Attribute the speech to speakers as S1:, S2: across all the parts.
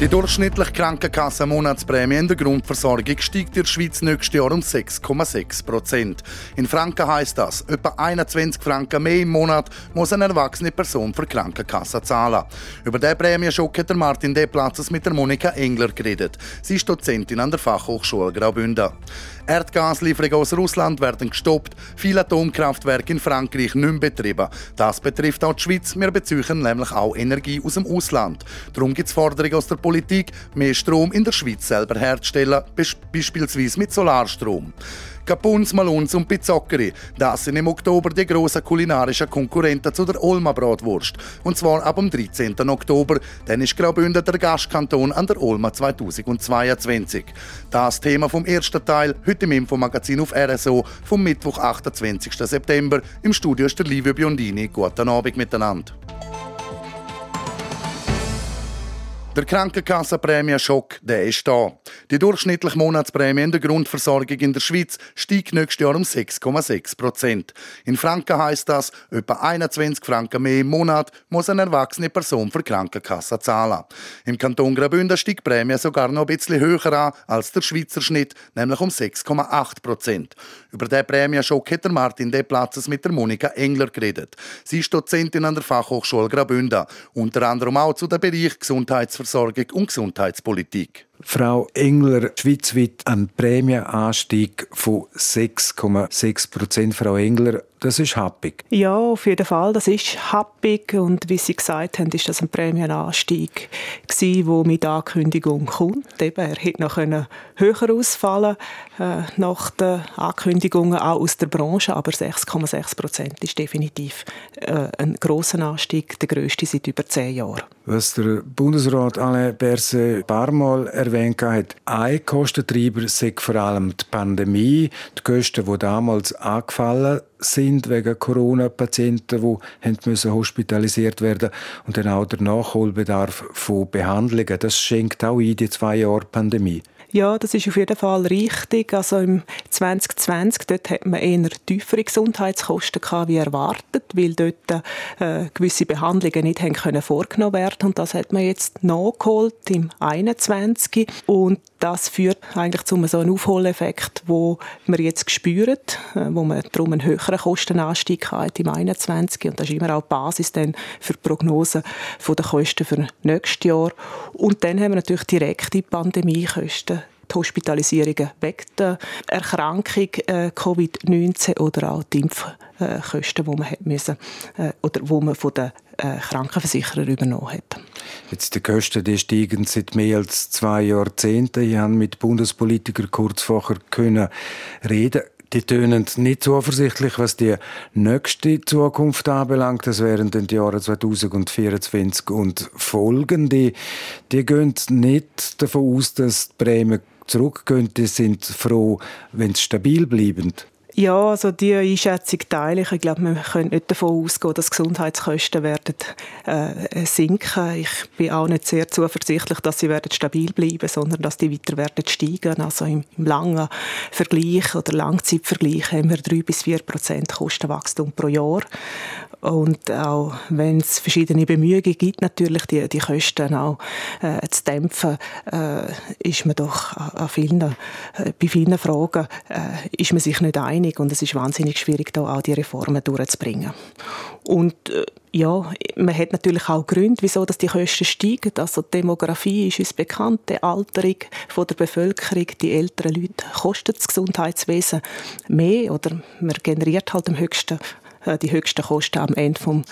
S1: Die durchschnittliche Krankenkasse-Monatsprämie in der Grundversorgung steigt in der Schweiz nächstes Jahr um 6,6 Prozent. In Franken heisst das, etwa 21 Franken mehr im Monat muss eine erwachsene Person für die Krankenkasse zahlen. Über diesen Prämienschock hat Martin Deplatzes mit der Monika Engler geredet. Sie ist Dozentin an der Fachhochschule Graubünden. Erdgaslieferungen aus Russland werden gestoppt, viele Atomkraftwerke in Frankreich nicht mehr betrieben. Das betrifft auch die Schweiz. Wir beziehen nämlich auch Energie aus dem Ausland. Darum gibt es Forderungen aus der Politik, mehr Strom in der Schweiz selber herzustellen, beispielsweise mit Solarstrom. Capuns, Maluns und Pizzockeri. Das sind im Oktober die grossen kulinarischen Konkurrenten zu der Olma Bratwurst. Und zwar ab dem 13. Oktober. Dann ist Graubünden der Gastkanton an der Olma 2022. Das Thema vom ersten Teil heute im Infomagazin auf RSO vom Mittwoch, 28. September. Im Studio ist der Livio Biondini. Guten Abend miteinander. Der Krankenkassenprämienschock, der ist da. Die durchschnittliche Monatsprämie in der Grundversorgung in der Schweiz steigt nächstes Jahr um 6,6 Prozent. In Franken heißt das, etwa 21 Franken mehr im Monat muss eine erwachsene Person für Krankenkasse zahlen. Im Kanton Graubünden steigt die Prämie sogar noch ein bisschen höher an als der Schweizer Schnitt, nämlich um 6,8 Prozent. Über diesen Prämienschock hat der Martin Deplatzes mit der Monika Engler geredet. Sie ist Dozentin an der Fachhochschule Graubünden, unter anderem auch zu dem Bereich Gesundheitsversorgung und Gesundheitspolitik.
S2: Frau Engler, schweizweit ein Prämienanstieg von 6,6 Prozent. Frau Engler, das ist happig.
S3: Ja, auf jeden Fall, das ist happig. Und wie Sie gesagt haben, ist das ein Prämienanstieg der mit Ankündigung kommt. Eben, er hätte noch höher ausfallen äh, nach den Ankündigungen auch aus der Branche, aber 6,6 Prozent ist definitiv äh, ein großer Anstieg, der größte seit über zehn Jahren.
S2: Was der Bundesrat Alain Berset ein paar Mal erwähnt hat, ein Kostentreiber sind vor allem die Pandemie, die Kosten, die damals angefallen sind wegen Corona-Patienten, die müssen hospitalisiert werden und dann auch der Nachholbedarf von Behandlungen. Das schenkt auch ein, die zwei Jahre Pandemie.
S3: Ja, das ist auf jeden Fall richtig. Also im 2020 dort hat man eher tiefere Gesundheitskosten gehabt, wie erwartet, weil dort äh, gewisse Behandlungen nicht haben können vorgenommen werden und das hat man jetzt nachgeholt im 21 und das führt eigentlich zu so einem Aufholeffekt, wo wir jetzt spüren, äh, wo man darum einen höheren Kostenanstieg hat im 21 und das ist immer auch die Basis dann für die Prognose der Kosten für nächstes Jahr. Und dann haben wir natürlich direkte Pandemiekosten die Hospitalisierungen wegen der Erkrankung äh, Covid-19 oder auch die Impfkosten, die man hat müssen, äh, oder wo man von den äh, Krankenversicherer übernommen hat.
S2: Jetzt die Kosten die steigen seit mehr als zwei Jahrzehnten. Ich habe mit Bundespolitikern kurz vorher können reden. Die tönen nicht zuversichtlich, was die nächste Zukunft anbelangt. Das wären dann die Jahre 2024 und folgende. Die gehen nicht davon aus, dass die Prämien zurückgehen. Die sind froh, wenn sie stabil bleiben.
S3: Ja, also die Einschätzung teile ich. Ich glaube, wir können nicht davon ausgehen, dass Gesundheitskosten werden äh, sinken. Ich bin auch nicht sehr zuversichtlich, dass sie werden stabil bleiben, sondern dass die weiter werden steigen. Also im, im langen Vergleich oder Langzeitvergleich haben wir drei bis vier Prozent Kostenwachstum pro Jahr. Und auch wenn es verschiedene Bemühungen gibt, natürlich die, die Kosten auch äh, zu dämpfen, äh, ist man doch an vielen, äh, bei vielen Fragen äh, ist man sich nicht einig und es ist wahnsinnig schwierig, da auch die Reformen durchzubringen. Und äh, ja, man hat natürlich auch Gründe, wieso dass die Kosten steigen. Also die Demografie ist uns bekannt, die Alterung von der Bevölkerung, die älteren Leute kostet das Gesundheitswesen mehr oder man generiert halt am höchsten die höchsten Kosten am Ende des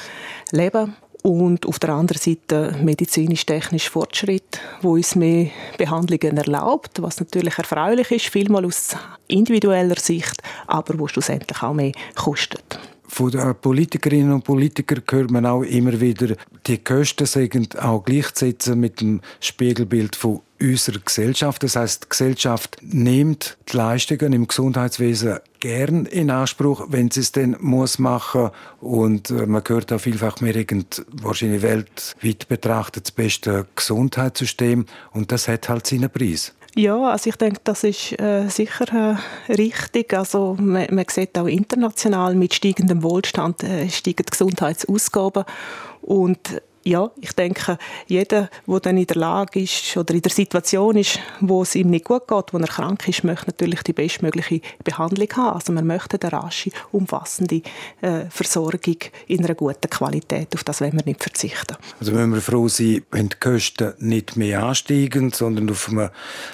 S3: Lebens. Und auf der anderen Seite medizinisch-technisch Fortschritt, wo uns mehr Behandlungen erlaubt, was natürlich erfreulich ist, vielmal aus individueller Sicht, aber wo schlussendlich auch mehr kostet.
S2: Von den Politikerinnen und Politikern hört man auch immer wieder, die Kosten sind auch gleichzusetzen mit dem Spiegelbild von unserer Gesellschaft. Das heißt, die Gesellschaft nimmt die Leistungen im Gesundheitswesen gern in Anspruch, wenn sie es denn muss machen. Und äh, man hört auch vielfach, wir haben wahrscheinlich weltweit betrachtet das beste Gesundheitssystem. Und das hat halt seinen Preis.
S3: Ja, also ich denke, das ist äh, sicher äh, richtig. Also man, man, sieht auch international mit steigendem Wohlstand äh, steigen die Gesundheitsausgaben und ja, ich denke, jeder, der dann in der Lage ist oder in der Situation ist, wo es ihm nicht gut geht, wo er krank ist, möchte natürlich die bestmögliche Behandlung haben. Also man möchte eine rasche, umfassende äh, Versorgung in einer guten Qualität. Auf das wollen wir nicht verzichten.
S2: Also müssen wir froh sein, wenn die Kosten nicht mehr ansteigen, sondern auf einem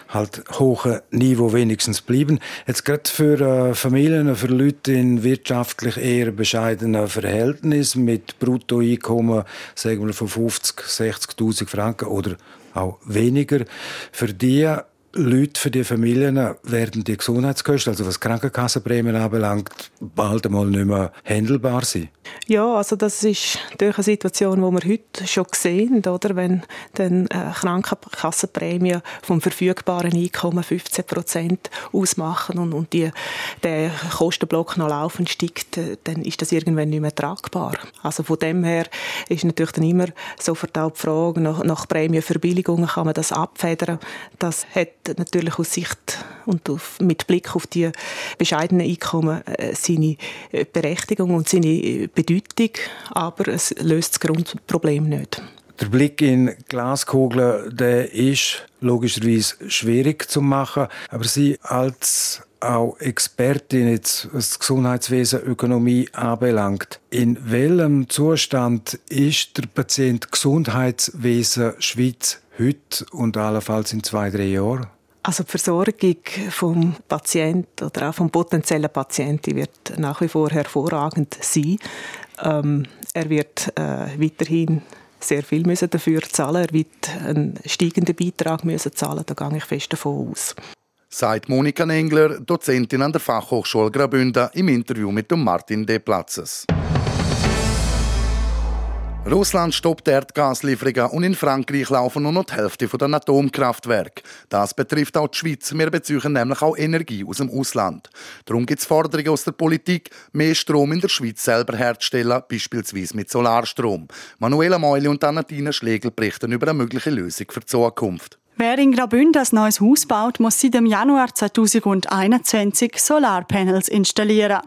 S2: halt hohen Niveau wenigstens bleiben. Jetzt gerade für äh, Familien, für Leute in wirtschaftlich eher bescheidenen Verhältnissen mit Bruttoeinkommen, sagen wir von 50, 60.000 Franken oder auch weniger. Für die Leute, für die Familien werden die Gesundheitskosten, also was Krankenkassenprämien anbelangt, bald einmal nicht mehr handelbar sein.
S3: Ja, also das ist durch eine Situation, die wir heute schon sehen, oder? wenn dann äh, Krankenkassenprämien vom verfügbaren Einkommen 15 Prozent ausmachen und, und die, der Kostenblock noch laufend steigt, äh, dann ist das irgendwann nicht mehr tragbar. Also von dem her ist natürlich dann immer sofort auch die Frage nach, nach Prämienverbilligungen, kann man das abfedern? Das hat natürlich aus Sicht und auf, mit Blick auf die bescheidenen Einkommen äh, seine äh, Berechtigung und seine äh, Bedeutung, aber es löst das Grundproblem nicht.
S2: Der Blick in Glaskugeln, der ist logischerweise schwierig zu machen, aber Sie als auch Expertin jetzt, was Gesundheitswesen Ökonomie anbelangt. In welchem Zustand ist der Patient Gesundheitswesen Schweiz heute und allenfalls in zwei, drei Jahren?
S3: Also die Versorgung vom Patienten oder auch vom potenziellen Patienten wird nach wie vor hervorragend sein. Ähm, er wird äh, weiterhin sehr viel müssen dafür zahlen. Er wird einen steigenden Beitrag müssen zahlen. Da gehe ich fest davon aus.
S1: Sagt Monika Engler, Dozentin an der Fachhochschule Graubünden, im Interview mit Martin De Platzes. Russland stoppt Erdgaslieferungen und in Frankreich laufen nur noch die Hälfte der Atomkraftwerke. Das betrifft auch die Schweiz. Wir beziehen nämlich auch Energie aus dem Ausland. Darum gibt es Forderungen aus der Politik, mehr Strom in der Schweiz selber herzustellen, beispielsweise mit Solarstrom. Manuela Meuli und Anatina Schlegel berichten über eine mögliche Lösung für die Zukunft.
S4: Wer in Graubünden ein neues Haus baut, muss seit dem Januar 2021 Solarpanels installieren.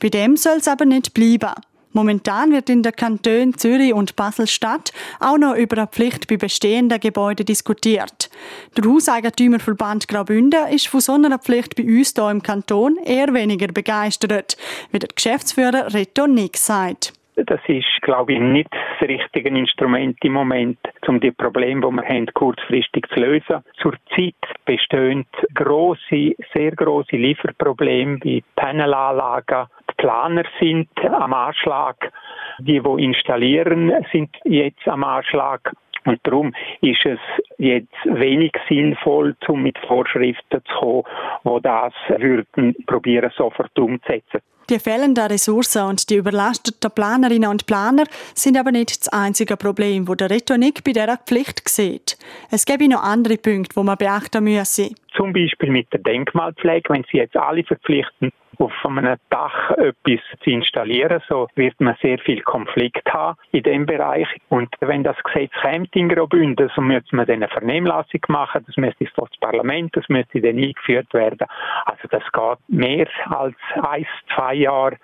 S4: Bei dem soll es aber nicht bleiben. Momentan wird in der Kanton Zürich und Basel-Stadt auch noch über eine Pflicht bei bestehenden Gebäuden diskutiert. Der Hauseigentümerverband Graubünden ist von so einer Pflicht bei uns hier im Kanton eher weniger begeistert, wie der Geschäftsführer Reto Nick sagt.
S5: Das ist, glaube ich, nicht das richtige Instrument im Moment, um die Probleme, die wir haben, kurzfristig zu lösen. Zurzeit bestehen große, sehr große Lieferprobleme bei Panelanlagen. Die Planer sind am Anschlag. Die, die installieren, sind jetzt am Anschlag. Und darum ist es jetzt wenig sinnvoll, um mit Vorschriften zu kommen, die das würden probieren sofort umzusetzen.
S4: Die fehlenden Ressourcen und die überlasteten Planerinnen und Planer sind aber nicht das einzige Problem, wo der Retonik bei dieser Pflicht sieht. Es gäbe noch andere Punkte, die man beachten müsse.
S5: Zum Beispiel mit der Denkmalpflege, wenn Sie jetzt alle verpflichten, auf einem Dach etwas zu installieren, so wird man sehr viel Konflikt haben in dem Bereich. Und wenn das Gesetz kommt in Graubünden, so müsste man dann eine Vernehmlassung machen, das müsste vor das Parlament, das müsste dann eingeführt werden. Also das geht mehr als ein, zwei Jahre.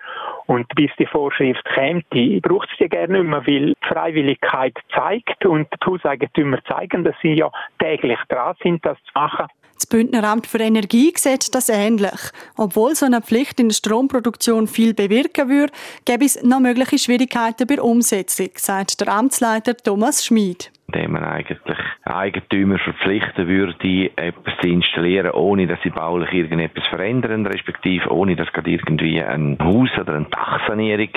S5: Und bis die Vorschrift kommt, die braucht es ja gerne mehr, weil Freiwilligkeit zeigt und die Hauseigentümer zeigen, dass sie ja täglich dran sind, das zu machen.
S4: Das Bündner Amt für Energie sieht das ähnlich. Obwohl so eine Pflicht in der Stromproduktion viel bewirken würde, gäbe es noch mögliche Schwierigkeiten bei der Umsetzung, sagt der Amtsleiter Thomas Schmid
S6: indem man eigentlich Eigentümer verpflichten würde, etwas zu installieren, ohne dass sie baulich irgendetwas verändern, respektive ohne dass gerade irgendwie ein Haus oder eine Dachsanierung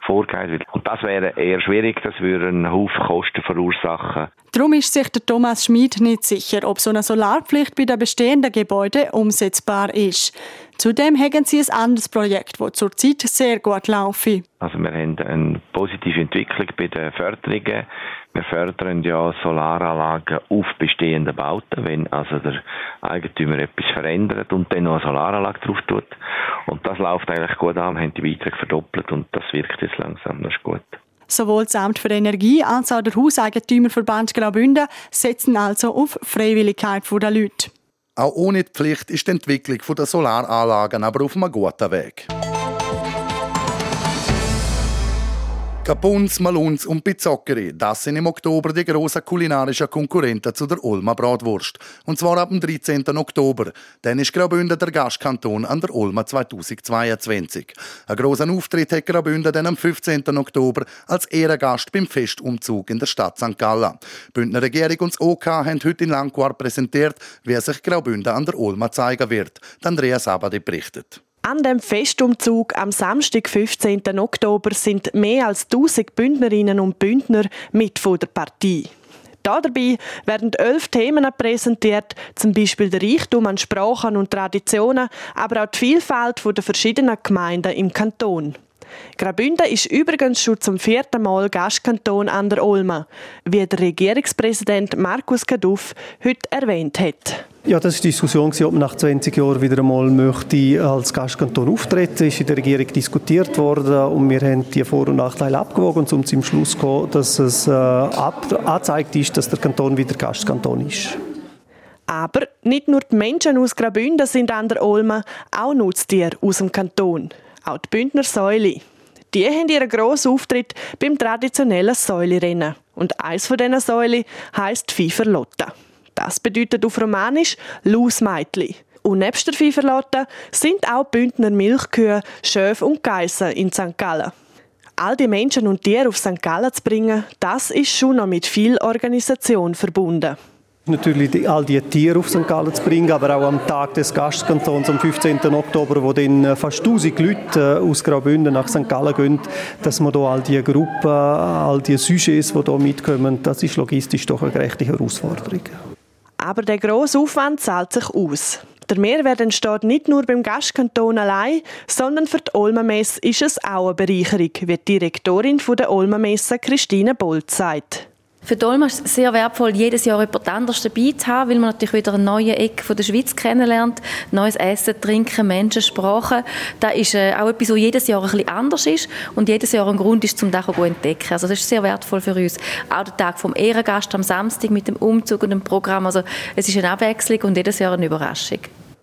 S6: vorgeht. Und das wäre eher schwierig, das würde einen Haufen Kosten verursachen.
S4: Darum ist sich der Thomas Schmid nicht sicher, ob so eine Solarpflicht bei den bestehenden Gebäuden umsetzbar ist. Zudem haben sie ein anderes Projekt, das zurzeit sehr gut läuft.
S6: Also wir haben eine positive Entwicklung bei den Förderungen Wir fördern ja Solaranlagen auf bestehenden Bauten, wenn also der Eigentümer etwas verändert und dann noch eine Solaranlage drauf tut. Und das läuft eigentlich gut an, wir haben die Beiträge verdoppelt und das wirkt jetzt langsam, das ist gut.
S4: Sowohl das Amt für Energie als auch der Hauseigentümerverband Graubünden setzen also auf Freiwilligkeit der Leute.
S1: Auch ohne die Pflicht ist die Entwicklung der Solaranlagen aber auf einem guten Weg. Capuns, Maluns und Pizzocceri, das sind im Oktober die grossen kulinarischen Konkurrenten zu der Ulmer Bratwurst. Und zwar ab dem 13. Oktober. Dann ist Graubünden der Gastkanton an der Ulma 2022. Ein grossen Auftritt hat Graubünden dann am 15. Oktober als Ehrengast beim Festumzug in der Stadt St. Gallen. Die Bündner Regierung und das OK haben heute in Langquart präsentiert, wie sich Graubünden an der Ulma zeigen wird. Andrea Sabadi berichtet.
S7: An dem Festumzug am Samstag, 15. Oktober, sind mehr als 1000 Bündnerinnen und Bündner mit von der Partie. Dabei werden elf Themen präsentiert, zum Beispiel der Reichtum an Sprachen und Traditionen, aber auch die Vielfalt der verschiedenen Gemeinden im Kanton. Graubünden ist übrigens schon zum vierten Mal Gastkanton an der Olma, wie der Regierungspräsident Markus Kaduff heute erwähnt hat.
S8: Ja, das war die Diskussion, ob man nach 20 Jahren wieder einmal möchte als Gastkanton auftreten ist in der Regierung diskutiert worden und wir haben die Vor- und Nachteile abgewogen und zum Schluss gekommen, dass es äh, angezeigt ist, dass der Kanton wieder Gastkanton ist.
S7: Aber nicht nur die Menschen aus Graubünden sind an der Olma, auch Nutztiere aus dem Kanton. Auch die Bündner Säule. Die haben ihren grossen Auftritt beim traditionellen Säulerennen. Und eins von diesen Säulen heisst Pfeiferlotte. Das bedeutet auf Romanisch Lausmeitli. Und nebst der Pfeiferlotte sind auch Bündner Milchkühe, Schöf und Geissen in St. Gallen. All die Menschen und Tiere auf St. Gallen zu bringen, das ist schon noch mit viel Organisation verbunden.
S8: Natürlich die, all die Tiere auf St. Gallen zu bringen, aber auch am Tag des Gastkantons am 15. Oktober, wo dann äh, fast 1000 Leute äh, aus Graubünden nach St. Gallen gehen, dass man da all die Gruppen, all die Sujets, die hier mitkommen, das ist logistisch doch eine gerechte Herausforderung.
S7: Aber der grosse Aufwand zahlt sich aus. Der Mehrwert entsteht nicht nur beim Gastkanton allein, sondern für die Olmenmesse ist es auch eine Bereicherung, wie die Direktorin der Olmenmesse Christine Bolt sagt.
S9: Für Dolma ist es sehr wertvoll, jedes Jahr jemand anderes dabei zu haben, weil man natürlich wieder eine neue Ecke von der Schweiz kennenlernt, neues Essen, Trinken, Menschen, Sprachen. Das ist äh, auch etwas, was jedes Jahr ein bisschen anders ist und jedes Jahr ein Grund ist, um das zu entdecken. Also das ist sehr wertvoll für uns. Auch der Tag vom Ehrengast am Samstag mit dem Umzug und dem Programm. Also es ist eine Abwechslung und jedes Jahr eine Überraschung.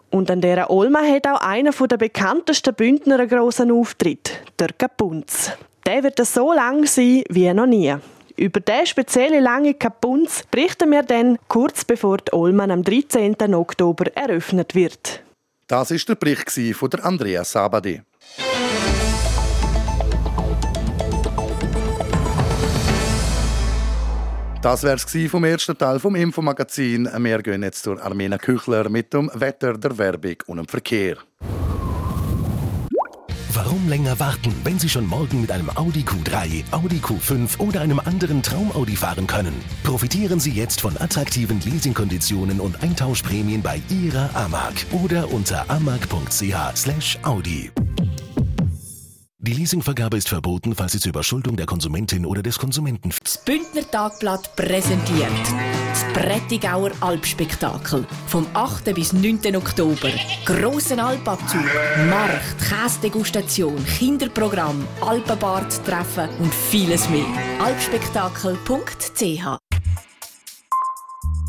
S7: Und an dieser Olma hat auch einer der bekanntesten Bündner einen grossen Auftritt, der Kapunz. Der wird so lang sein wie noch nie. Über diesen speziellen lange Kapunz berichten wir dann kurz bevor die Olman am 13. Oktober eröffnet wird.
S1: Das ist der Bericht von der Andrea Sabadi. Das wäre es vom ersten Teil vom Infomagazin. Wir gehen jetzt zur Armena Küchler mit dem Wetter, der Werbung und dem Verkehr.
S10: Warum länger warten, wenn Sie schon morgen mit einem Audi Q3, Audi Q5 oder einem anderen Traum-Audi fahren können? Profitieren Sie jetzt von attraktiven Leasingkonditionen und Eintauschprämien bei Ihrer Amag oder unter amag.ch/audi. Die Leasingvergabe ist verboten, falls sie zur Überschuldung der Konsumentin oder des Konsumenten.
S11: Das Bündner Tagblatt präsentiert das Prättigauer Alpspektakel vom 8. bis 9. Oktober. Grossen Alpabzug, Markt, Käsedegustation, Kinderprogramm, Alpenbad-Treffen und vieles mehr. alpspektakel.ch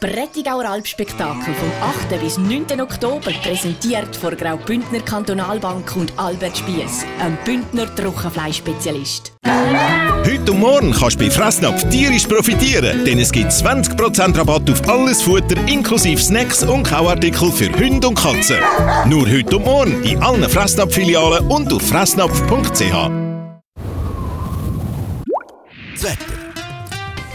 S11: Prättigauer Alpspektakel vom 8. bis 9. Oktober präsentiert von Graubündner Kantonalbank und Albert Spiess, ein Bündner Trockenfleischspezialist.
S12: Heute und morgen kannst du bei Fressnapf tierisch profitieren, denn es gibt 20% Rabatt auf alles Futter inklusive Snacks und Kauartikel für Hunde und Katzen. Nur heute und morgen in allen Fressnapf-Filialen und auf fressnapf.ch.
S13: Das Wetter.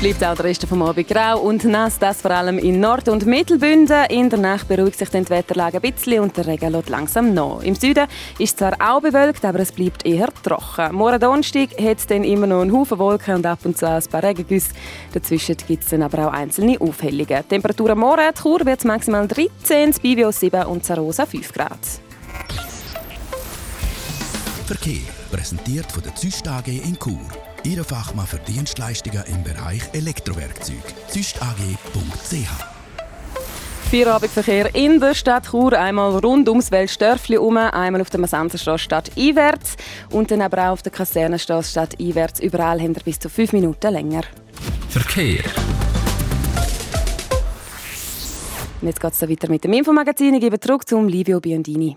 S14: bleibt auch der Rest vom Abend grau und nass, das vor allem in Nord- und Mittelbünden. In der Nacht beruhigt sich die Wetterlage ein bisschen und der Regen lässt langsam nach. Im Süden ist zwar auch bewölkt, aber es bleibt eher trocken. Morgen Donnerstag hat es dann immer noch einen Haufen Wolken und ab und zu ein paar Regengüsse. Dazwischen gibt es dann aber auch einzelne Aufhellungen. Temperatur morgen, Chur wird maximal 13, Bivio 7 und Zarosa 5 Grad.
S13: Verkehr präsentiert von der Züst AG in Chur. Ihre Fachmann für Dienstleistungen im Bereich Elektrowerkzeug. züstag.ch
S14: Feierabendverkehr in der Stadt Chur, einmal rund ums Weltstörfli herum, einmal auf der Massenserstraße Stadt einwärts und dann aber auch auf der Kasernenstraße Stadt einwärts. Überall haben wir bis zu fünf Minuten länger.
S15: Verkehr.
S14: Und jetzt geht es weiter mit dem Infomagazin. Ich gebe zurück zum Livio Biondini.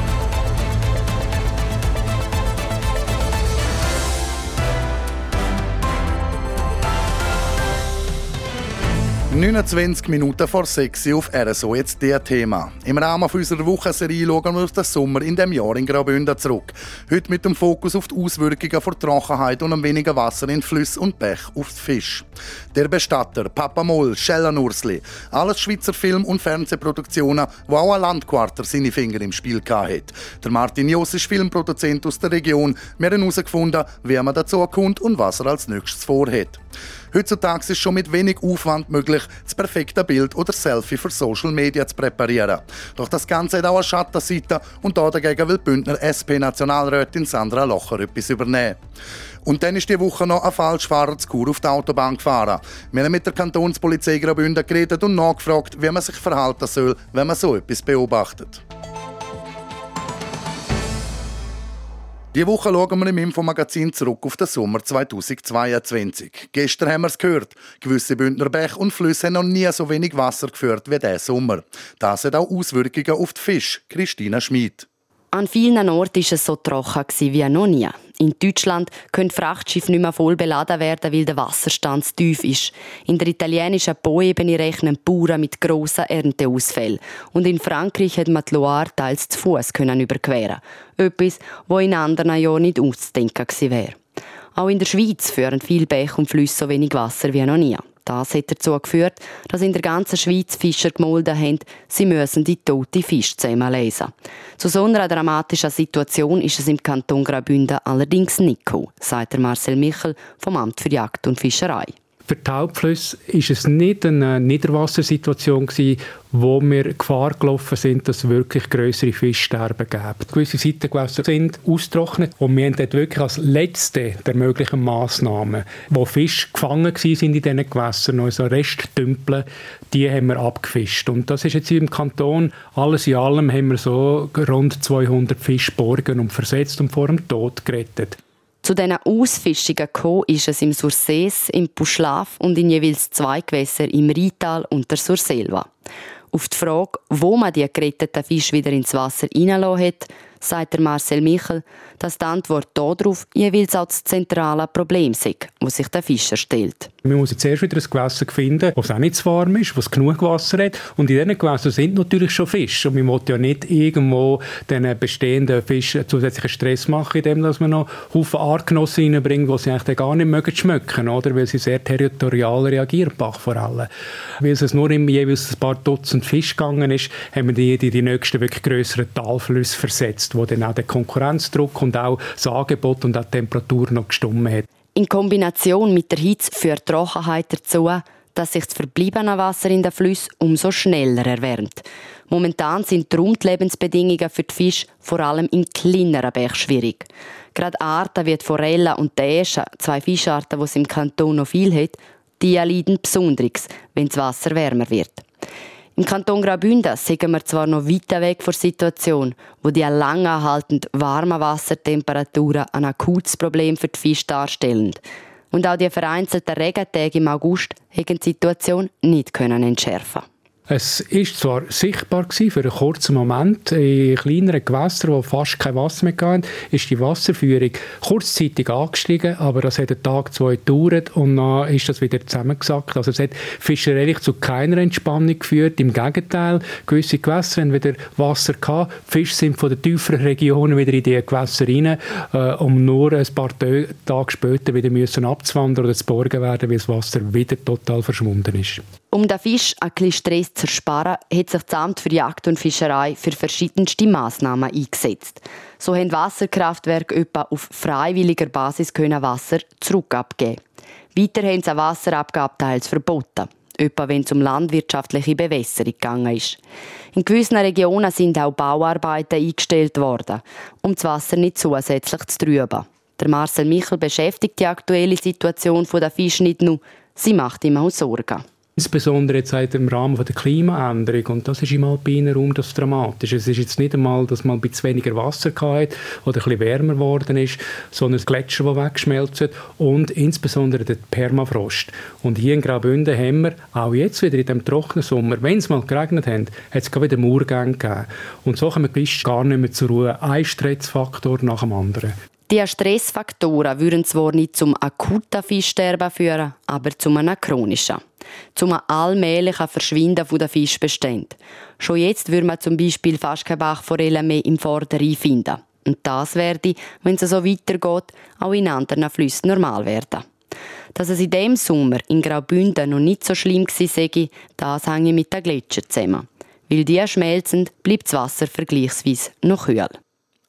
S1: 29 Minuten vor 6 Uhr auf RSO jetzt der Thema. Im Rahmen unserer Wochenserie schauen wir auf den Sommer in dem Jahr in Graubünden zurück. Heute mit dem Fokus auf die Auswirkungen von Trockenheit und am weniger Wasser in Flüsse und Bech auf den Fisch. Der Bestatter, Papa Moll, Schella Nursli, alles Schweizer Film- und Fernsehproduktionen, wo auch ein Landquarter seine Finger im Spiel hatte. Der Martin Joss ist Filmproduzent aus der Region. Wir haben herausgefunden, wer man dazu kommt und was er als nächstes vorhat. Heutzutage ist schon mit wenig Aufwand möglich, das perfekte Bild oder Selfie für Social Media zu präparieren. Doch das Ganze hat auch eine Schattenseite und da dagegen will Bündner SP-Nationalrätin Sandra Locher etwas übernehmen. Und dann ist die Woche noch ein Falschfahrer zu Kur auf die Autobahn gefahren. Wir haben mit der Kantonspolizei Graubünden geredet und nachgefragt, wie man sich verhalten soll, wenn man so etwas beobachtet. Die Woche schauen wir im Infomagazin zurück auf den Sommer 2022. Gestern haben wir es gehört. Gewisse Bündner Bäche und Flüsse haben noch nie so wenig Wasser geführt wie diesen Sommer. Das hat auch Auswirkungen auf die Fisch. Christina Schmid.
S16: An vielen Orten war es so trocken wie noch nie. In Deutschland können Frachtschiffe nicht mehr voll beladen werden, weil der Wasserstand zu tief ist. In der italienischen Po-Ebene rechnen Bauern mit grossen Ernteausfällen. Und in Frankreich hat man die Loire teils zu Fuß überqueren. Etwas, was in anderen Jahren nicht auszudenken wäre. Auch in der Schweiz führen viele Bäche und Flüsse so wenig Wasser wie noch nie. Das hat dazu geführt, dass in der ganzen Schweiz Fischer gemolden haben, sie müssen die tote Fisch zusammenlesen. Zu so einer dramatischen Situation ist es im Kanton Graubünden allerdings nicht gekommen, sagt Marcel Michel vom Amt für Jagd und Fischerei.
S17: Für die Hauptflüsse war es nicht eine Niederwassersituation gewesen, wo wir Gefahr gelaufen sind, dass es wirklich größere Fischsterben gibt. Gewisse Seitengewässer sind ausgetrocknet und wir haben dort wirklich als letzte der möglichen Massnahmen, wo Fische gefangen waren in diesen Gewässern, also Resttümpel, die haben wir abgefischt. Und das ist jetzt im Kanton, alles in allem haben wir so rund 200 Fische borgen und versetzt und vor dem Tod gerettet.
S16: Zu diesen Ausfischungen gekommen ist es im Sursees, im Puschlaf und in jeweils zwei Gewässern im Rital und der Surselva. Auf die Frage, wo man die geretteten Fische wieder ins Wasser reingelassen hat, sagt Marcel Michel, dass die Antwort darauf jeweils auch das zentrale Problem sei, das sich der Fischer stellt.
S17: Man muss jetzt erst wieder ein Gewässer finden, das auch nicht zu warm ist, das genug Wasser hat. Und in diesen Gewässern sind natürlich schon Fische. Und man will ja nicht irgendwo den bestehenden Fischen zusätzlichen Stress machen, indem man noch Haufen Artgenossen reinbringt, die sie eigentlich gar nicht mögen schmecken, oder? Weil sie sehr territorial reagieren, Bach vor allem. Weil es nur im jeweils ein paar Dutzend Fisch gegangen ist, haben wir die, die, die nächsten wirklich grösseren Talflüsse versetzt, wo dann auch der Konkurrenzdruck und auch das Angebot und auch die Temperatur noch gestummen hat.
S16: In Kombination mit der Hitze führt Trockenheit dazu, dass sich das verbliebene Wasser in den Flüssen umso schneller erwärmt. Momentan sind die Lebensbedingungen für die Fische vor allem in kleineren Bächen schwierig. Gerade Arten wie die Forelle und die zwei Fischarten, die es im Kanton noch viel hat, die leiden besonders, wenn das Wasser wärmer wird. Im Kanton Graubünden sind wir zwar noch weit weg von der Situation, wo die lang anhaltend warmen Wassertemperaturen ein akutes Problem für die Fische darstellen. Und auch die vereinzelten Regentage im August haben die Situation nicht entschärfen
S17: Es ist zwar sichtbar gewesen, für einen kurzen Moment, in kleineren Gewässern, wo fast kein Wasser mehr gab, ist die Wasserführung kurzzeitig angestiegen, aber das hat einen Tag, zwei gedauert und dann ist das wieder zusammengesackt. Also es hat fischerei zu keiner Entspannung geführt. Im Gegenteil, gewisse Gewässer haben wieder Wasser gehabt. Fische sind von den tieferen Regionen wieder in die Gewässer rein, äh, um nur ein paar Tage später wieder müssen abzuwandern oder zu borgen werden, weil das Wasser wieder total verschwunden ist.
S16: Um den Fisch ein bisschen Stress zu ersparen, hat sich das Amt für Jagd und Fischerei für verschiedenste Massnahmen eingesetzt. So haben Wasserkraftwerke etwa auf freiwilliger Basis können Wasser zurückabgeben. Weiter haben sie Wasserabgabe teils verboten, etwa wenn es um landwirtschaftliche Bewässerung gegangen ist. In gewissen Regionen sind auch Bauarbeiten eingestellt worden, um das Wasser nicht zusätzlich zu trüben. Der Marcel Michel beschäftigt die aktuelle Situation der Fische nicht nur, sie macht ihm auch Sorgen.
S17: Insbesondere jetzt im Rahmen der Klimaänderung. Und das ist im alpinen Raum das Dramatische. Es ist jetzt nicht einmal, dass man ein bisschen weniger Wasser hat oder ein bisschen wärmer geworden ist, sondern das Gletscher, das wegschmelzen und insbesondere der Permafrost. Und hier in Graubünden haben wir auch jetzt wieder in dem trockenen Sommer, wenn es mal geregnet hat, hat es wieder Murgänge gegeben. Und so kommen wir gar nicht mehr zur Ruhe. Ein Stressfaktor nach dem anderen.
S16: Die Stressfaktoren würden zwar nicht zum akuten Fischsterben führen, aber zu einem chronischen. Zum allmählichen Verschwinden der Fischbestände. Schon jetzt würde man zum Beispiel fast keine Bachforellen mehr im Vorderrhein finden. Und das werde, wenn es so weitergeht, auch in anderen Flüssen normal werden. Dass es in dem Sommer in Graubünden noch nicht so schlimm war, das hänge mit den Gletschern zusammen. Weil die schmelzen, bleibt das Wasser vergleichsweise noch kühl.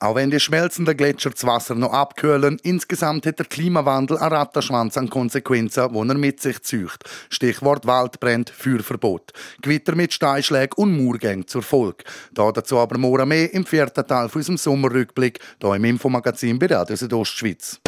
S1: Auch wenn die schmelzenden Gletscher das Wasser noch abkühlen, insgesamt hat der Klimawandel einen Rattenschwanz an Konsequenzen, die er mit sich zieht. Stichwort Waldbrand, Feuerverbot. Gewitter mit Steinschlägen und Murgängen zur Folge. Da dazu aber morgen mehr im vierten Teil von unserem Sommerrückblick, hier im Infomagazin bei Radio Südostschweiz.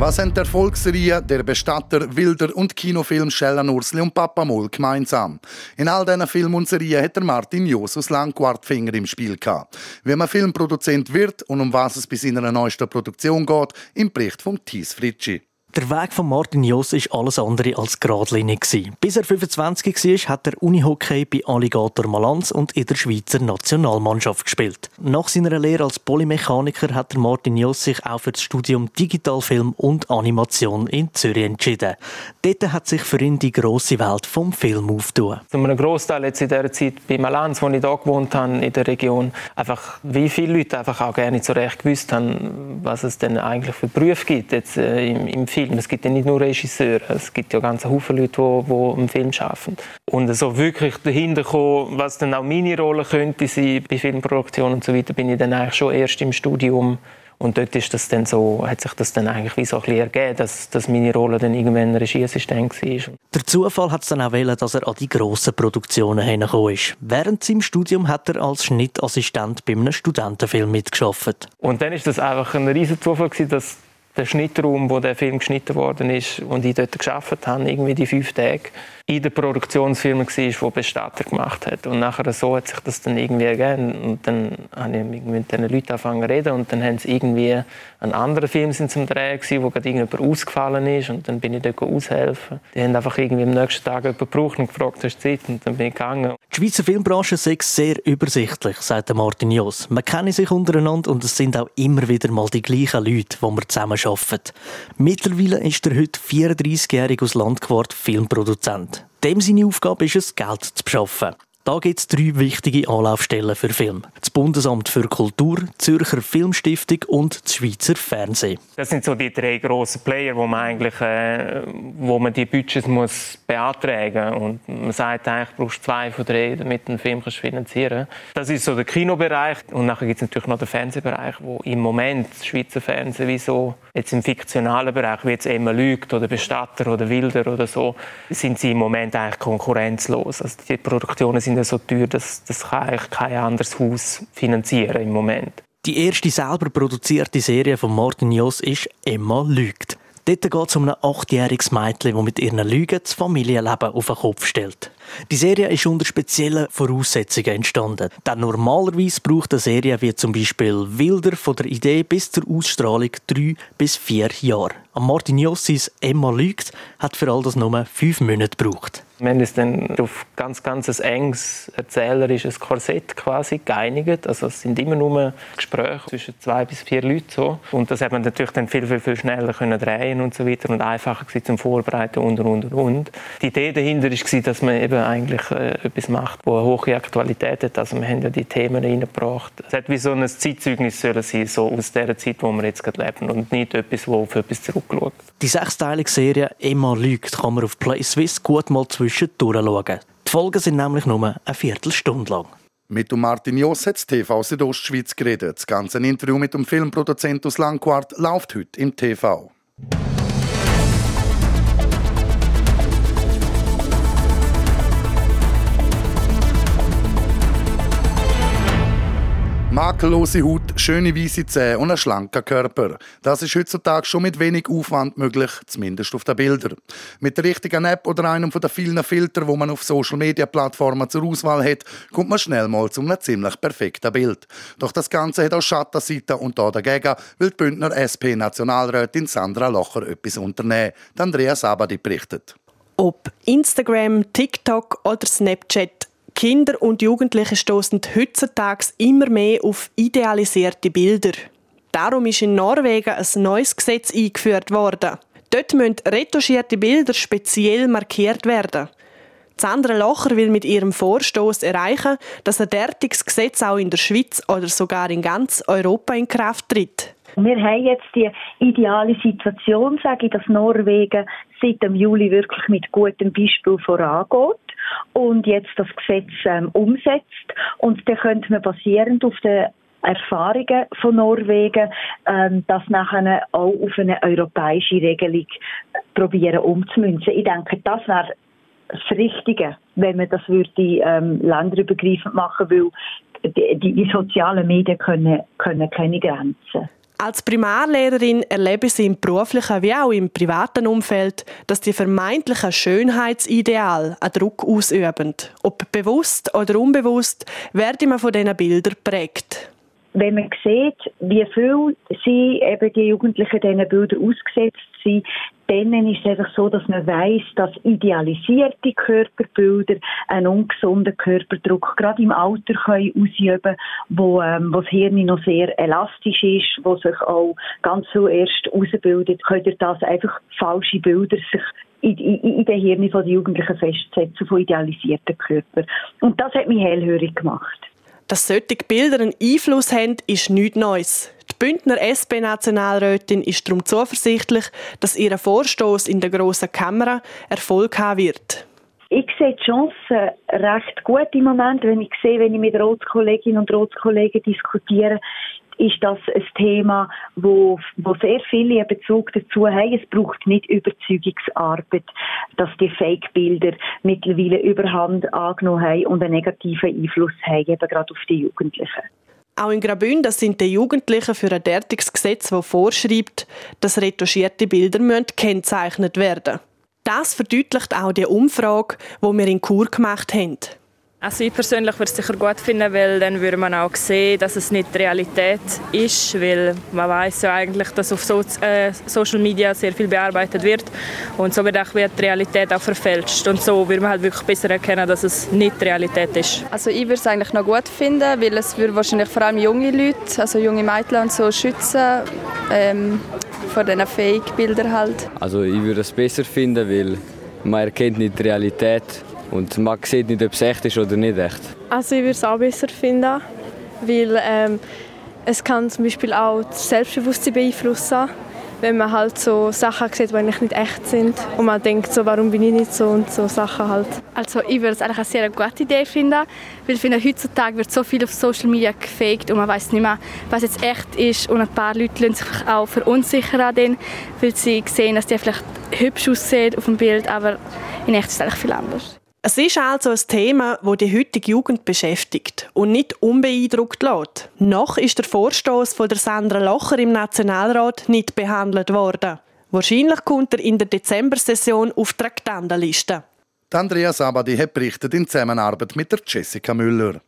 S1: Was sind die Erfolgsserien der Bestatter, Wilder und Kinofilm Schellen Ursli und Papa Moll gemeinsam? In all diesen Filmen und Serien hat Martin Josus Langquartfinger im Spiel gehabt. Wie man Filmproduzent wird und um was es bei seiner neuesten Produktion geht, im Bericht von Thies Fritschi.
S18: Der Weg von Martin Joss war alles andere als geradlinig. Bis er 25 war, hat er Unihockey bei Alligator Malanz und in der Schweizer Nationalmannschaft gespielt. Nach seiner Lehre als Polymechaniker hat Martin Joss sich auch für das Studium Digitalfilm und Animation in Zürich entschieden. Dort hat sich für ihn die grosse Welt vom Film aufgetan.
S19: Einem Großteil jetzt in der Zeit bei Malanz, wo ich hier gewohnt habe, in der Region, einfach wie viele Leute einfach auch gerne nicht so recht gewusst haben, was es denn eigentlich für Berufe gibt jetzt, äh, im Film Film. Es gibt ja nicht nur Regisseure, es gibt ja ganz Haufen Leute, die, die einen Film schaffen. Und so wirklich dahinter kommen, was dann auch meine Rolle könnte sein bei Filmproduktionen und so weiter, bin ich dann eigentlich schon erst im Studium und dort ist das dann so, hat sich das dann eigentlich wie so ein bisschen ergeben, dass, dass meine Rolle dann irgendwann Regieassistent war.
S18: Der Zufall hat es dann auch wählen, dass er an die grossen Produktionen hingekommen ist. Während seinem Studium hat er als Schnittassistent bei einem Studentenfilm mitgearbeitet.
S19: Und dann ist das einfach ein riesen Zufall gewesen, dass der Schnittraum, wo der Film geschnitten worden ist und ich dort geschafft habe, irgendwie die fünf Tage, in der Produktionsfirma war, die Bestatter gemacht hat. Und nachher so hat sich das dann irgendwie ergeben. Und dann habe ich mit diesen Leuten angefangen zu reden und dann haben sie irgendwie einen anderen Film sind zum Drehen gewesen, wo gerade irgendjemand ausgefallen ist und dann bin ich dort aushelfen. Die haben einfach irgendwie am nächsten Tag jemanden gebraucht und gefragt, hast du Zeit? Und dann bin ich gegangen.
S18: Die Schweizer Filmbranche ist sehr übersichtlich, sagt Martin Joss. Man kennt sich untereinander und es sind auch immer wieder mal die gleichen Leute, die wir zusammen arbeiten. Mittlerweile ist der heute 34-jährige aus Landquart Filmproduzent. Dem seine Aufgabe ist es, Geld zu beschaffen. Da gibt es drei wichtige Anlaufstellen für Film. Das Bundesamt für Kultur, die Zürcher Filmstiftung und das Schweizer Fernsehen.
S19: Das sind so die drei grossen Player, wo man eigentlich, äh, wo man die Budgets muss beantragen und man sagt eigentlich, du brauchst zwei von drei, damit du einen Film kannst finanzieren Das ist so der Kinobereich und nachher gibt es natürlich noch den Fernsehbereich, wo im Moment das Schweizer Fernsehen wie so jetzt im fiktionalen Bereich, wie jetzt Emma Lügt oder Bestatter oder Wilder oder so, sind sie im Moment eigentlich konkurrenzlos. Also die Produktionen sind ja so teuer, dass das kann eigentlich kein anderes Haus finanzieren im Moment.
S18: Die erste selber produzierte Serie von Martin Joss ist Emma lügt. Dort geht es um ein achtjähriges Mädchen, das mit ihren Lügen das Familienleben auf den Kopf stellt. Die Serie ist unter speziellen Voraussetzungen entstanden. Denn normalerweise braucht eine Serie wie zum Beispiel Wilder von der Idee bis zur Ausstrahlung drei bis vier Jahre. Martin Jossis Emma lügt hat für all das nur fünf Monate gebraucht.
S19: Wir haben uns dann auf ganz, ganz enges erzählerisches Korsett quasi geeinigt. Also es sind immer nur Gespräche zwischen zwei bis vier Leuten so. Und das hat man natürlich dann viel, viel, viel schneller können drehen und so weiter und einfacher gewesen zum Vorbereiten und und und. Die Idee dahinter war, dass man eben eigentlich äh, etwas macht, wo eine hohe Aktualität hat. Also wir haben ja die Themen reingebracht. Es hat wie so ein Zeitzeugnis sollen sein, so aus der Zeit, wo wir jetzt gerade leben und nicht etwas, wo auf etwas zurückschaut.
S18: Die sechsteilige Serie «Emma lügt» kann man auf Play Swiss gut mal zwischendurch schauen. Die Folgen sind nämlich nur eine Viertelstunde lang.
S1: Mit Martin Joss hat TV Südostschweiz geredet. Das ganze Interview mit dem Filmproduzent aus Langquart läuft heute im TV. Makellose Haut, schöne weiße Zähne und ein schlanker Körper. Das ist heutzutage schon mit wenig Aufwand möglich, zumindest auf den Bildern. Mit der richtigen App oder einem von den vielen Filtern, wo man auf Social Media Plattformen zur Auswahl hat, kommt man schnell mal zu einem ziemlich perfekten Bild. Doch das Ganze hat auch Schattenseiten und da dagegen will die Bündner SP-Nationalrätin Sandra Locher etwas unternehmen. Andrea Sabadi berichtet.
S7: Ob Instagram, TikTok oder Snapchat, Kinder und Jugendliche stoßen heutzutage immer mehr auf idealisierte Bilder. Darum ist in Norwegen ein neues Gesetz eingeführt worden. Dort müssen retuschierte Bilder speziell markiert werden. Sandra Locher will mit ihrem Vorstoß erreichen, dass ein derartiges Gesetz auch in der Schweiz oder sogar in ganz Europa in Kraft tritt.
S20: Wir haben jetzt die ideale Situation, sage ich, dass Norwegen seit dem Juli wirklich mit gutem Beispiel vorangeht und jetzt das Gesetz ähm, umsetzt. Und dann könnte man basierend auf den Erfahrungen von Norwegen ähm, das nachher auch auf eine europäische Regelung probieren umzumünzen. Ich denke, das wäre das Richtige, wenn man das würde ähm, länderübergreifend machen, weil die, die sozialen Medien können, können keine Grenzen.
S7: Als Primarlehrerin erlebe sie im beruflichen wie auch im privaten Umfeld, dass die vermeintlichen Schönheitsideale einen Druck ausüben. Ob bewusst oder unbewusst, werde man von diesen Bildern prägt
S20: wenn man sieht, wie viel sie eben die Jugendlichen diesen Bildern ausgesetzt sind, dann ist es einfach so, dass man weiß, dass idealisierte Körperbilder einen ungesunden Körperdruck gerade im Alter können ausüben wo, ähm, wo das Hirn noch sehr elastisch ist, wo sich auch ganz so erst ausbildet, können das einfach falsche Bilder sich in, in, in den Hirnen der Jugendlichen festsetzen von idealisierten Körpern. Und das hat mich hellhörig gemacht.
S7: Dass solche Bilder einen Einfluss haben, ist nichts Neues. Bündner SP-Nationalrätin ist darum zuversichtlich, dass ihr Vorstoß in der grossen Kamera Erfolg haben wird.
S20: Ich sehe die Chancen recht gut im Moment, wenn ich sehe, wenn ich mit Ratskolleginnen und Ratskollegen diskutiere, ist das ein Thema, wo, wo sehr viele einen Bezug dazu haben. Es braucht nicht Überzeugungsarbeit, dass die Fake-Bilder mittlerweile Überhand angenommen haben und einen negativen Einfluss haben, eben gerade auf die Jugendlichen.
S7: Auch in Graubünden sind die Jugendlichen für ein derartiges Gesetz, das vorschreibt, dass retuschierte Bilder gekennzeichnet werden müssen. Das verdeutlicht auch die Umfrage, die wir in Chur gemacht haben.
S21: Also ich persönlich würde es sicher gut finden, weil dann würde man auch sehen, dass es nicht die Realität ist, weil man weiß ja eigentlich, dass auf so, äh, Social Media sehr viel bearbeitet wird und so wird auch die Realität auch verfälscht und so würde man halt wirklich besser erkennen, dass es nicht die Realität ist.
S22: Also ich würde es eigentlich noch gut finden, weil es würde wahrscheinlich vor allem junge Leute, also junge Mädchen und so schützen ähm, vor diesen Fake-Bildern halt.
S23: Also ich würde es besser finden, weil man erkennt nicht die Realität und man sieht nicht, ob es echt ist oder nicht echt.
S24: Also ich würde es auch besser finden, weil ähm, es kann zum Beispiel auch das Selbstbewusstsein beeinflussen, wenn man halt so Sachen sieht, die eigentlich nicht echt sind und man denkt so, warum bin ich nicht so und so Sachen halt.
S25: Also ich würde es eigentlich eine sehr gute Idee finden, weil ich finde, heutzutage wird so viel auf Social Media gefaked und man weiß nicht mehr, was jetzt echt ist und ein paar Leute lassen sich auch verunsichern an denen, weil sie sehen, dass die vielleicht hübsch aussehen auf dem Bild, aber in echt ist es eigentlich viel anders.
S7: Es ist also ein Thema, das die heutige Jugend beschäftigt und nicht unbeeindruckt lässt. Noch ist der Vorstoß von der Sandra Locher im Nationalrat nicht behandelt worden. Wahrscheinlich kommt er in der Dezember-Session auf die Traktandenliste.
S1: Andrea Sabadi hat berichtet in Zusammenarbeit mit der Jessica Müller.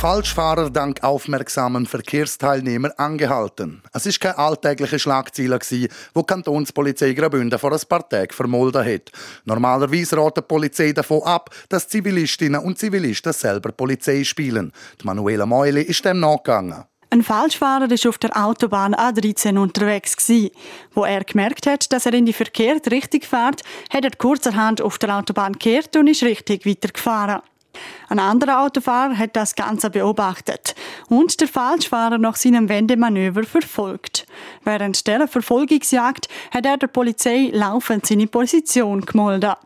S1: Falschfahrer dank aufmerksamen Verkehrsteilnehmer angehalten. Es ist keine alltägliche Schlagzeile die wo Kantonspolizei Graubünden vor ein paar Tagen vermolden hat. Normalerweise rät die Polizei davon ab, dass Zivilistinnen und Zivilisten selber Polizei spielen. Die Manuela Meuli ist dem nachgegangen.
S4: Ein Falschfahrer war auf der Autobahn A13 unterwegs. Wo er gemerkt hat, dass er in die verkehrte Richtung fährt, hat er kurzerhand auf der Autobahn gekehrt und ist richtig weitergefahren. Ein anderer Autofahrer hat das Ganze beobachtet und der Falschfahrer nach seinem Wendemanöver verfolgt. Während der Verfolgungsjagd hat er der Polizei laufend seine Position gemeldet.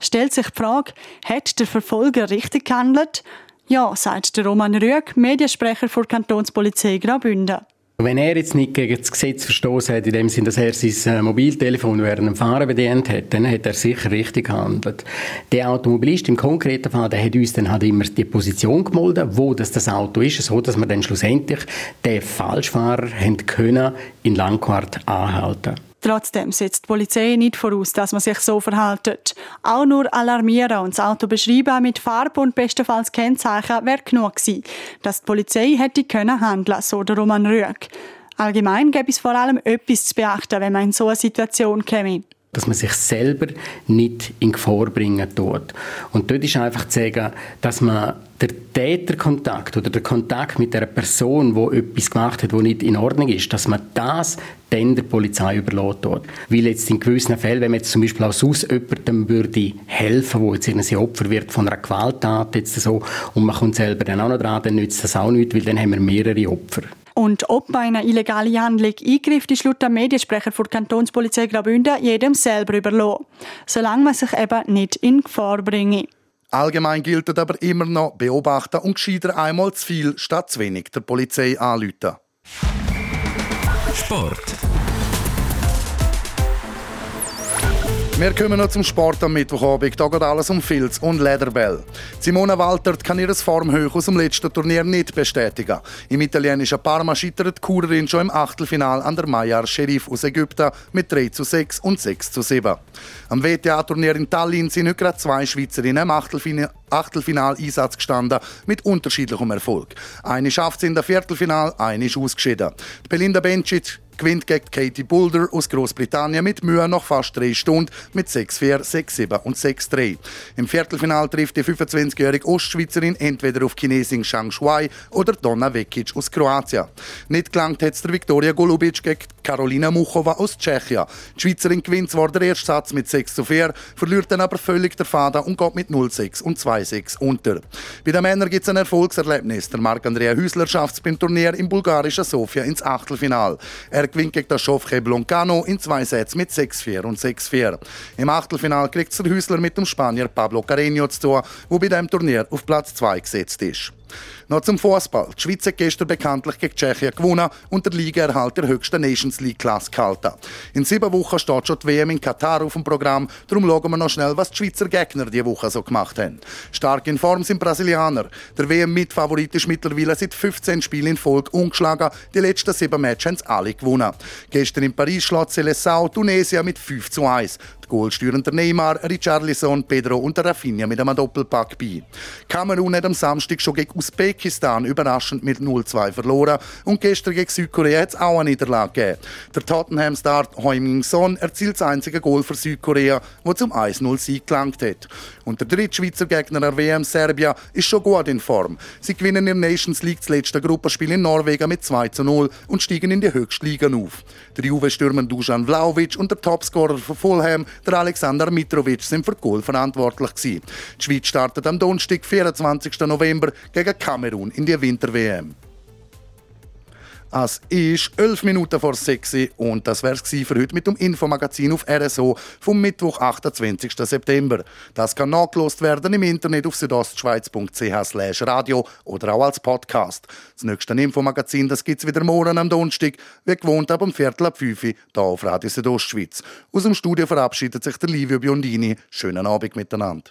S4: Stellt sich die Frage, hat der Verfolger richtig gehandelt? Ja, sagt der Roman Rüeg, Mediensprecher der Kantonspolizei Graubünden.
S26: Wenn er jetzt nicht gegen das Gesetz verstoßen hat, in dem Sinne, dass er sein äh, Mobiltelefon während dem Fahren bedient hat, dann hat er sicher richtig gehandelt. Der Automobilist im konkreten Fall, der hat uns dann halt immer die Position gemolden, wo das, das Auto ist, so dass wir dann schlussendlich den Falschfahrer können in Langquart anhalten
S4: Trotzdem setzt die Polizei nicht voraus, dass man sich so verhält. Auch nur alarmieren und das Auto beschreiben mit Farbe und bestenfalls Kennzeichen wäre genug gewesen, dass die Polizei hätte können handeln, so der Roman Rüeg. Allgemein gäbe es vor allem etwas zu beachten, wenn man in so eine Situation käme
S26: dass man sich selber nicht in Gefahr bringen tut. Und dort ist einfach zu sagen, dass man der Täterkontakt oder der Kontakt mit der Person, wo etwas gemacht hat, wo nicht in Ordnung ist, dass man das dann der Polizei überlässt. Weil jetzt in gewissen Fällen, wenn man jetzt zum Beispiel aus jemandem würde helfen, wo jetzt ein Opfer wird von einer Gewalttat jetzt so, und man kommt selber dann auch noch dran, dann nützt das auch nicht, weil dann haben wir mehrere Opfer.
S4: Und ob bei einer illegalen Handlung eingreift, ist laut dem Mediensprecher der Kantonspolizei Graubünden jedem selber überlassen. Solange man sich eben nicht in Gefahr bringe.
S1: Allgemein gilt aber immer noch beobachten und gescheiter einmal zu viel statt zu wenig der Polizei anrufen.
S15: Sport.
S1: Wir kommen noch zum Sport am Mittwochabend. Da geht alles um Filz und Lederbell. Simona Waltert kann ihre Formhöhe aus dem letzten Turnier nicht bestätigen. Im italienischen Parma scheitert die Kurerin schon im Achtelfinal an der Mayar Sherif aus Ägypten mit 3 zu 6 und 6 zu 7. Am WTA-Turnier in Tallinn sind heute gerade zwei Schweizerinnen im Achtelfinal Achtelfinal-Einsatz gestanden, mit unterschiedlichem Erfolg. Eine schafft es in der Viertelfinal, eine ist ausgeschieden. Die Belinda Bencic gewinnt gegen Katie Boulder aus Großbritannien mit Mühe noch fast drei Stunden mit 6-4, 6-7 und 6-3. Im Viertelfinal trifft die 25-jährige Ostschweizerin entweder auf Chinesin Shang Shuai oder Donna Vekic aus Kroatien. Nicht gelangt hat es der Viktoria Golubic gegen Karolina Muchova aus Tschechien. Die Schweizerin gewinnt zwar den ersten Satz mit 6 4, verliert dann aber völlig der Faden und geht mit 0-6 und 2-6 unter. Bei den Männern gibt es ein Erfolgserlebnis. Der Marc-Andrea Hüsler schafft es beim Turnier im bulgarischen Sofia ins Achtelfinal. Er er gewinnt gegen den Schofke Bloncano in zwei Sätzen mit 6-4 und 6-4. Im Achtelfinal kriegt der Hüsler mit dem Spanier Pablo Carreño zu tun, der bei diesem Turnier auf Platz 2 gesetzt ist. Noch zum Fußball. Die Schweiz hat gestern bekanntlich gegen Tschechien gewonnen und der Ligaerhalt der höchsten Nations League Klasse gehalten. In sieben Wochen steht schon die WM in Katar auf dem Programm. Darum schauen wir noch schnell, was die Schweizer Gegner diese Woche so gemacht haben. Stark in Form sind Brasilianer. Der WM-Mitfavorit ist mittlerweile seit 15 Spielen in Folge ungeschlagen. Die letzten sieben Matches haben sie alle gewonnen. Gestern in Paris schlägt Seleção Tunesien mit 5 zu 1. Die Goalsteuernder Neymar, Richarlison, Pedro und Rafinha mit einem Doppelpack bei. Kamerun hat am Samstag schon gegen Usbekistan überraschend mit 0-2 verloren und gestern gegen Südkorea hat es auch eine Niederlage gegeben. Der Tottenham-Star Heung-Min Son erzielt das einzige Goal für Südkorea, das zum 1-0-Sieg gelangt hat. Und der dritte Schweizer Gegner der WM, Serbia, ist schon gut in Form. Sie gewinnen in der Nations League das letzte Gruppenspiel in Norwegen mit 2 0 und steigen in die höchste Liga auf. Der Juve-Stürmer Dusan Vlaovic und der Topscorer von Fulham, der Alexander Mitrovic, sind für Goal verantwortlich gewesen. Die Schweiz startet am Donnerstag, 24. November, gegen Kamerun in die Winter-WM. Es ist 11 Minuten vor 6 Uhr und das wäre es für heute mit dem Infomagazin auf RSO vom Mittwoch, 28. September. Das kann nachgelost werden im Internet auf südostschweiz.ch radio oder auch als Podcast. Das nächste Infomagazin gibt es wieder morgen am Donnerstag, wie gewohnt ab um Viertel ab 5 Uhr, hier auf Radio Südostschweiz. Aus dem Studio verabschiedet sich der Livio Biondini. Schönen Abend miteinander.